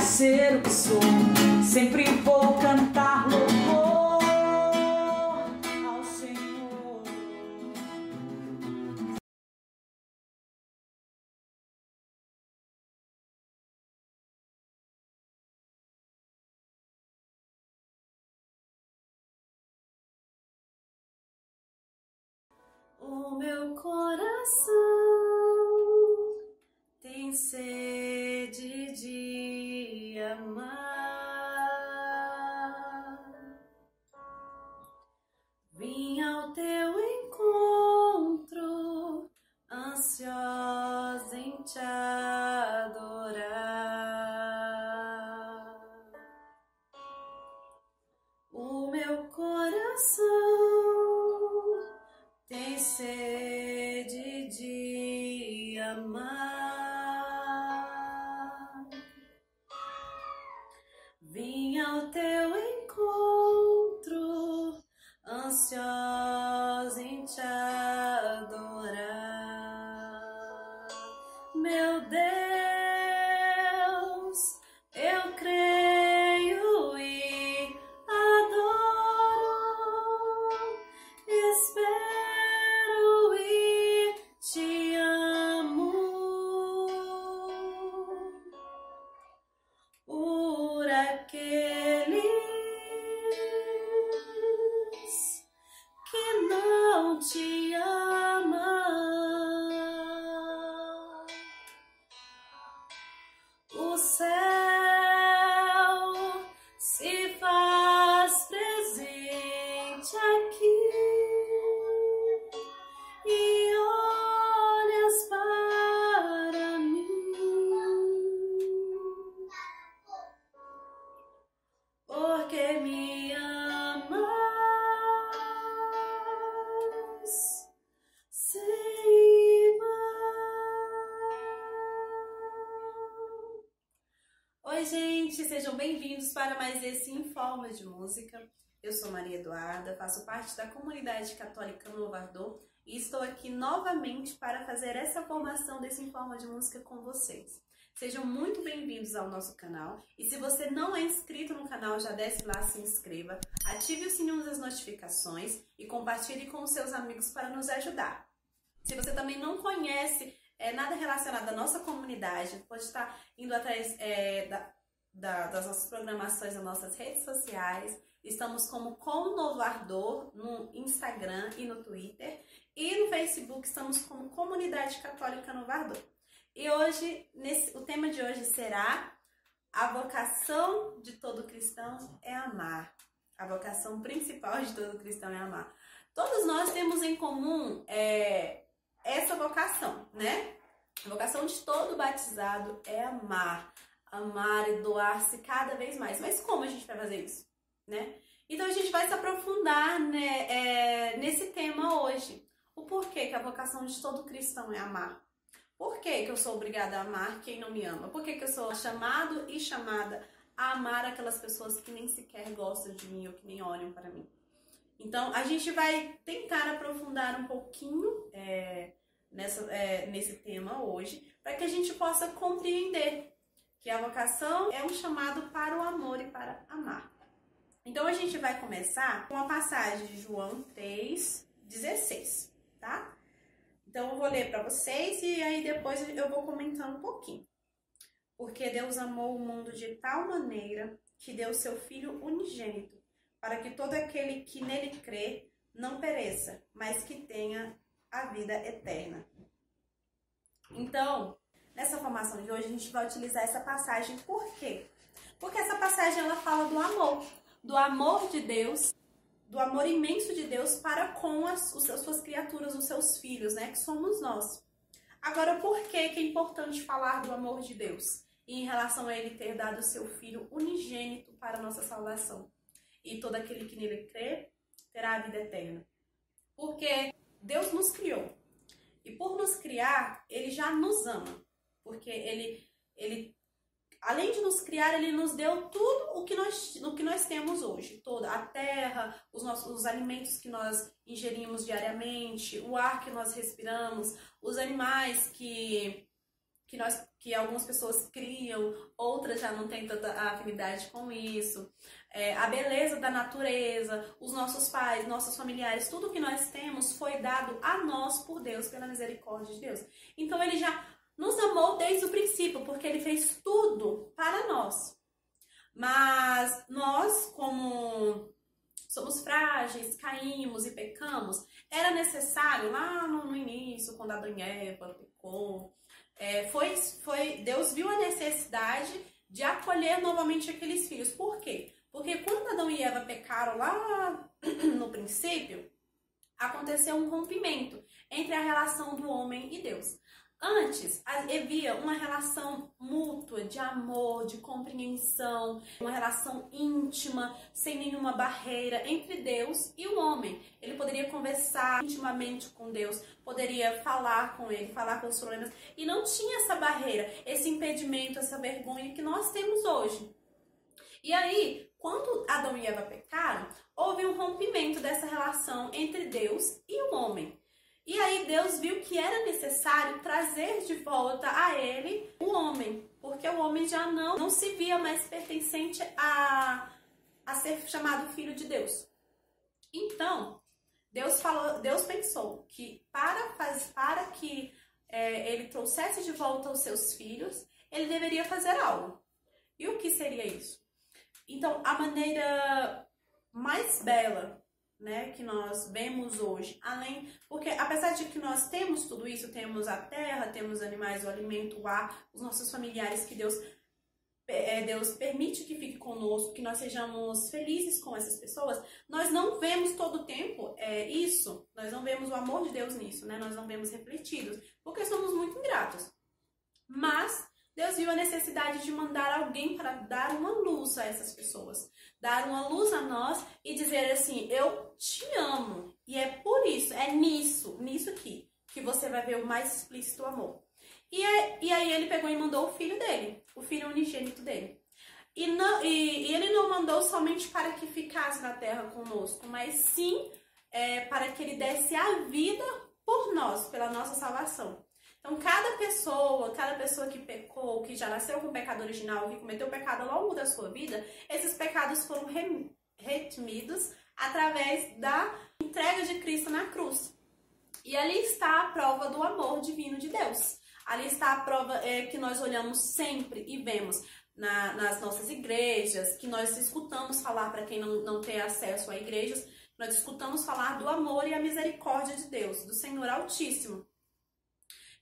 ser o que sou. Sempre vou cantar louvor ao Senhor. O meu coração tem sede de amar. Vim ao teu encontro, ansiosa em te adorar. O meu coração tem sede de amar. Oi, gente, sejam bem-vindos para mais esse Informa de Música. Eu sou Maria Eduarda, faço parte da comunidade católica Novo Ardor e estou aqui novamente para fazer essa formação desse Informa de Música com vocês. Sejam muito bem-vindos ao nosso canal e se você não é inscrito no canal, já desce lá, se inscreva, ative o sininho das notificações e compartilhe com seus amigos para nos ajudar. Se você também não conhece é, nada relacionado à nossa comunidade, pode estar indo atrás é, da, da, das nossas programações nas nossas redes sociais. Estamos como Com Novo Ardor no Instagram e no Twitter. E no Facebook estamos como Comunidade Católica Novo Ardor. E hoje, nesse, o tema de hoje será a vocação de todo cristão é amar. A vocação principal de todo cristão é amar. Todos nós temos em comum é, essa vocação, né? A vocação de todo batizado é amar, amar e doar-se cada vez mais. Mas como a gente vai fazer isso, né? Então a gente vai se aprofundar né, é, nesse tema hoje. O porquê que a vocação de todo cristão é amar. Por que, que eu sou obrigada a amar quem não me ama? Por que, que eu sou chamado e chamada a amar aquelas pessoas que nem sequer gostam de mim ou que nem olham para mim? Então, a gente vai tentar aprofundar um pouquinho é, nessa, é, nesse tema hoje, para que a gente possa compreender que a vocação é um chamado para o amor e para amar. Então, a gente vai começar com a passagem de João 3,16, tá? Então, eu vou ler para vocês e aí depois eu vou comentando um pouquinho. Porque Deus amou o mundo de tal maneira que deu seu Filho unigênito, para que todo aquele que nele crê não pereça, mas que tenha a vida eterna. Então, nessa formação de hoje, a gente vai utilizar essa passagem por quê? Porque essa passagem ela fala do amor, do amor de Deus, do amor imenso de Deus para com as, as suas criaturas, os seus filhos, né, que somos nós. Agora, por que, que é importante falar do amor de Deus? E em relação a ele ter dado o seu filho unigênito para a nossa salvação. E todo aquele que nele crê terá a vida eterna. Porque Deus nos criou. E por nos criar, ele já nos ama. Porque ele, ele além de nos criar, ele nos deu tudo o que nós, o que nós temos hoje. Toda a terra, os, nossos, os alimentos que nós ingerimos diariamente, o ar que nós respiramos, os animais que, que nós que algumas pessoas criam, outras já não têm tanta afinidade com isso. É, a beleza da natureza, os nossos pais, nossos familiares, tudo que nós temos foi dado a nós por Deus, pela misericórdia de Deus. Então ele já nos amou desde o princípio, porque ele fez tudo para nós. Mas nós, como somos frágeis, caímos e pecamos, era necessário lá no, no início, quando Adão e Eva pecou, é, foi, foi, Deus viu a necessidade de acolher novamente aqueles filhos. Por quê? Porque quando Adão e Eva pecaram lá no princípio, aconteceu um rompimento entre a relação do homem e Deus. Antes havia uma relação mútua de amor, de compreensão, uma relação íntima, sem nenhuma barreira entre Deus e o homem. Ele poderia conversar intimamente com Deus, poderia falar com ele, falar com os problemas, e não tinha essa barreira, esse impedimento, essa vergonha que nós temos hoje. E aí, quando Adão e Eva pecaram, houve um rompimento dessa relação entre Deus e o homem. E aí Deus viu que era necessário trazer de volta a ele o homem, porque o homem já não, não se via mais pertencente a, a ser chamado filho de Deus. Então, Deus falou, Deus pensou que para, para que é, ele trouxesse de volta os seus filhos, ele deveria fazer algo. E o que seria isso? Então, a maneira mais bela né, que nós vemos hoje, além, porque apesar de que nós temos tudo isso, temos a terra, temos animais, o alimento, o ar, os nossos familiares que Deus é, Deus permite que fique conosco, que nós sejamos felizes com essas pessoas, nós não vemos todo o tempo é, isso, nós não vemos o amor de Deus nisso, né? Nós não vemos refletidos, porque somos muito ingratos. Mas Deus viu a necessidade de mandar alguém para dar uma luz a essas pessoas dar uma luz a nós e dizer assim: Eu te amo. E é por isso, é nisso, nisso aqui, que você vai ver o mais explícito amor. E, é, e aí ele pegou e mandou o filho dele, o filho unigênito dele. E, não, e, e ele não mandou somente para que ficasse na terra conosco, mas sim é, para que ele desse a vida por nós, pela nossa salvação. Então, cada pessoa, cada pessoa que pecou, que já nasceu com o pecado original, que cometeu pecado ao longo da sua vida, esses pecados foram retimidos através da entrega de Cristo na cruz. E ali está a prova do amor divino de Deus. Ali está a prova é, que nós olhamos sempre e vemos na, nas nossas igrejas, que nós escutamos falar para quem não, não tem acesso a igrejas, nós escutamos falar do amor e a misericórdia de Deus, do Senhor Altíssimo.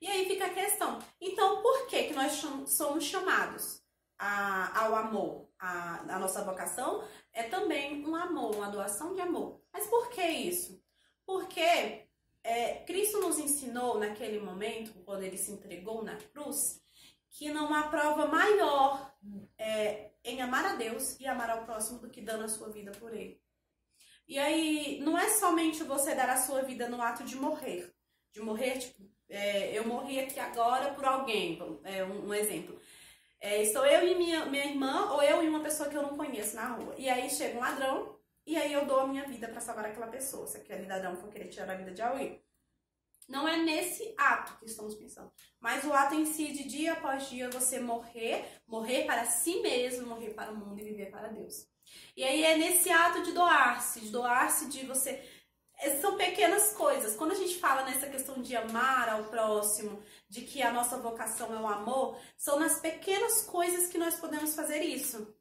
E aí fica a questão. Então, por que, que nós somos chamados a, ao amor? A, a nossa vocação é também um amor, uma doação de amor. Mas por que isso? Porque é, Cristo nos ensinou naquele momento, quando ele se entregou na cruz, que não há prova maior é, em amar a Deus e amar ao próximo do que dando a sua vida por ele. E aí, não é somente você dar a sua vida no ato de morrer, de morrer, tipo, é, eu morri aqui agora por alguém, é, um, um exemplo. É, estou eu e minha, minha irmã, ou eu e uma pessoa que eu não conheço na rua. E aí chega um ladrão, e aí eu dou a minha vida para salvar aquela pessoa. Se aquele ladrão for querer tirar a vida de alguém. Não é nesse ato que estamos pensando, mas o ato em si, de dia após dia, você morrer, morrer para si mesmo, morrer para o mundo e viver para Deus. E aí é nesse ato de doar-se, de doar-se, de você são pequenas coisas. Quando a gente fala nessa questão de amar ao próximo, de que a nossa vocação é o amor, são nas pequenas coisas que nós podemos fazer isso.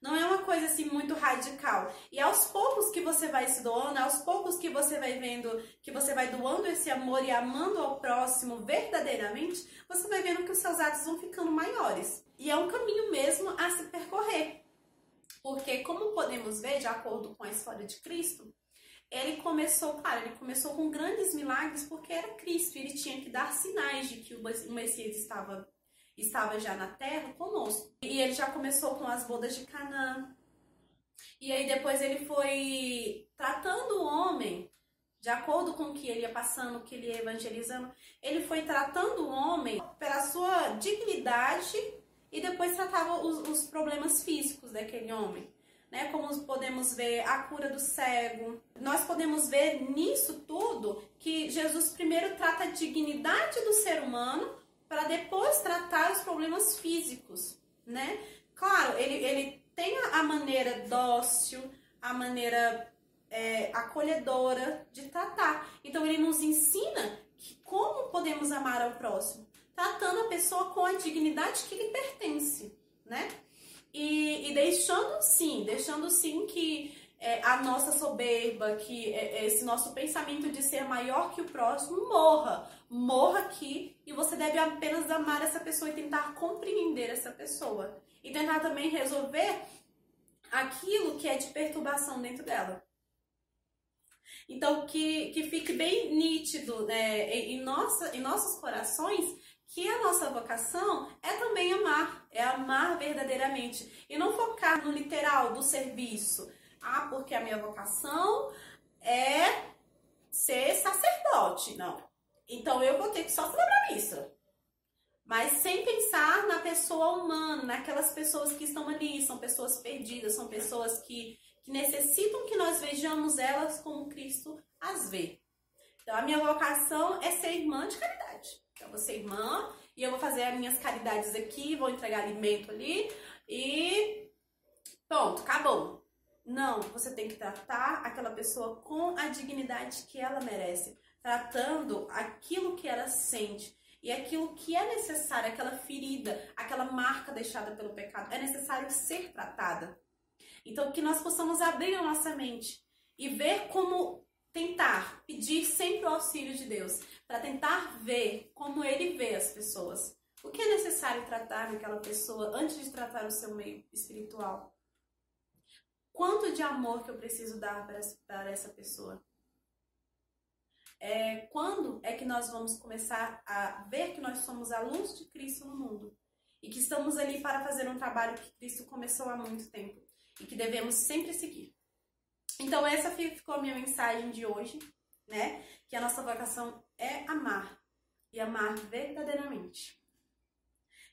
Não é uma coisa assim muito radical. E aos poucos que você vai se doando, aos poucos que você vai vendo, que você vai doando esse amor e amando ao próximo verdadeiramente, você vai vendo que os seus atos vão ficando maiores. E é um caminho mesmo a se percorrer. Porque, como podemos ver, de acordo com a história de Cristo, ele começou, claro, ele começou com grandes milagres porque era Cristo, ele tinha que dar sinais de que o Messias estava, estava já na terra conosco. E ele já começou com as bodas de Canaã. E aí depois ele foi tratando o homem, de acordo com o que ele ia passando, o que ele ia evangelizando, ele foi tratando o homem pela sua dignidade e depois tratava os, os problemas físicos daquele homem né? Como podemos ver a cura do cego. Nós podemos ver nisso tudo que Jesus primeiro trata a dignidade do ser humano para depois tratar os problemas físicos, né? Claro, ele, ele tem a maneira dócil, a maneira é, acolhedora de tratar. Então ele nos ensina que como podemos amar ao próximo, tratando a pessoa com a dignidade que lhe pertence, né? E, e deixando sim, deixando sim que é, a nossa soberba, que é, é, esse nosso pensamento de ser maior que o próximo morra. Morra aqui e você deve apenas amar essa pessoa e tentar compreender essa pessoa. E tentar também resolver aquilo que é de perturbação dentro dela. Então, que, que fique bem nítido né, em, nossa, em nossos corações que a nossa vocação é também amar, é amar verdadeiramente. E não focar no literal do serviço. Ah, porque a minha vocação é ser sacerdote. Não. Então eu vou ter que só celebrar missa. Mas sem pensar na pessoa humana, naquelas pessoas que estão ali, são pessoas perdidas, são pessoas que, que necessitam que nós vejamos elas como Cristo as vê. Então a minha vocação é ser irmã de caridade. Então eu vou ser irmã e eu vou fazer as minhas caridades aqui, vou entregar alimento ali e pronto, acabou. Não, você tem que tratar aquela pessoa com a dignidade que ela merece, tratando aquilo que ela sente e aquilo que é necessário, aquela ferida, aquela marca deixada pelo pecado, é necessário ser tratada. Então, que nós possamos abrir a nossa mente e ver como tentar pedir sempre o auxílio de Deus, para tentar ver como ele vê as pessoas. O que é necessário tratar naquela pessoa antes de tratar o seu meio espiritual? Quanto de amor que eu preciso dar para essa pessoa? É, quando é que nós vamos começar a ver que nós somos a luz de Cristo no mundo? E que estamos ali para fazer um trabalho que Cristo começou há muito tempo e que devemos sempre seguir. Então, essa ficou a minha mensagem de hoje, né? Que a nossa vocação é amar e amar verdadeiramente.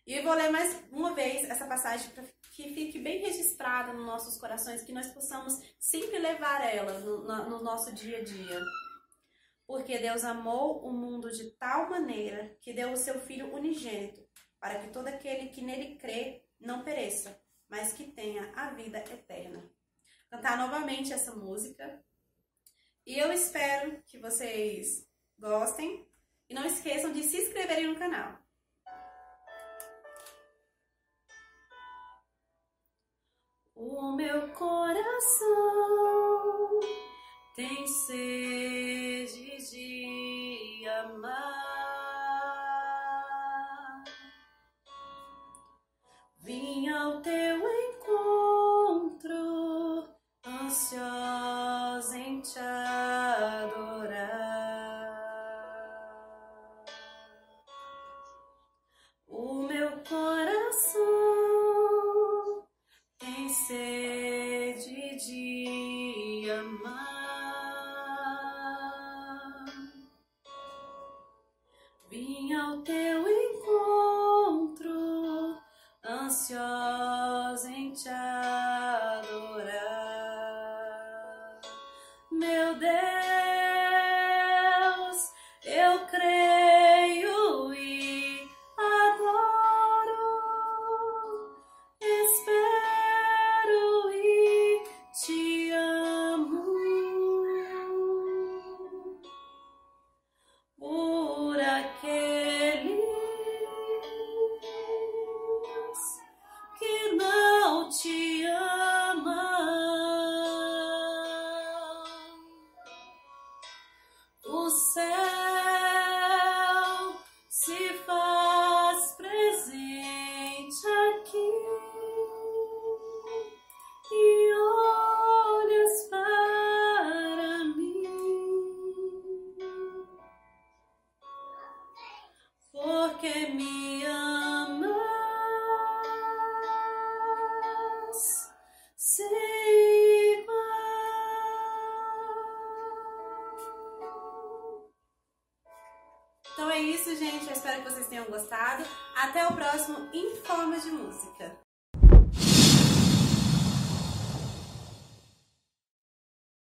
E eu vou ler mais uma vez essa passagem para que fique bem registrada nos nossos corações, que nós possamos sempre levar ela no, no nosso dia a dia. Porque Deus amou o mundo de tal maneira que deu o seu Filho unigênito, para que todo aquele que nele crê não pereça, mas que tenha a vida eterna cantar novamente essa música. E eu espero que vocês gostem e não esqueçam de se inscreverem no canal. O meu coração tem sede de amar. Vim ao teu teu encontro, ansiosa em te adorar. Meu Deus, eu creio e adoro, espero e te amo. Por aqueles porque me amas. Sem igual. Então é isso, gente. Eu espero que vocês tenham gostado. Até o próximo Informa de Música.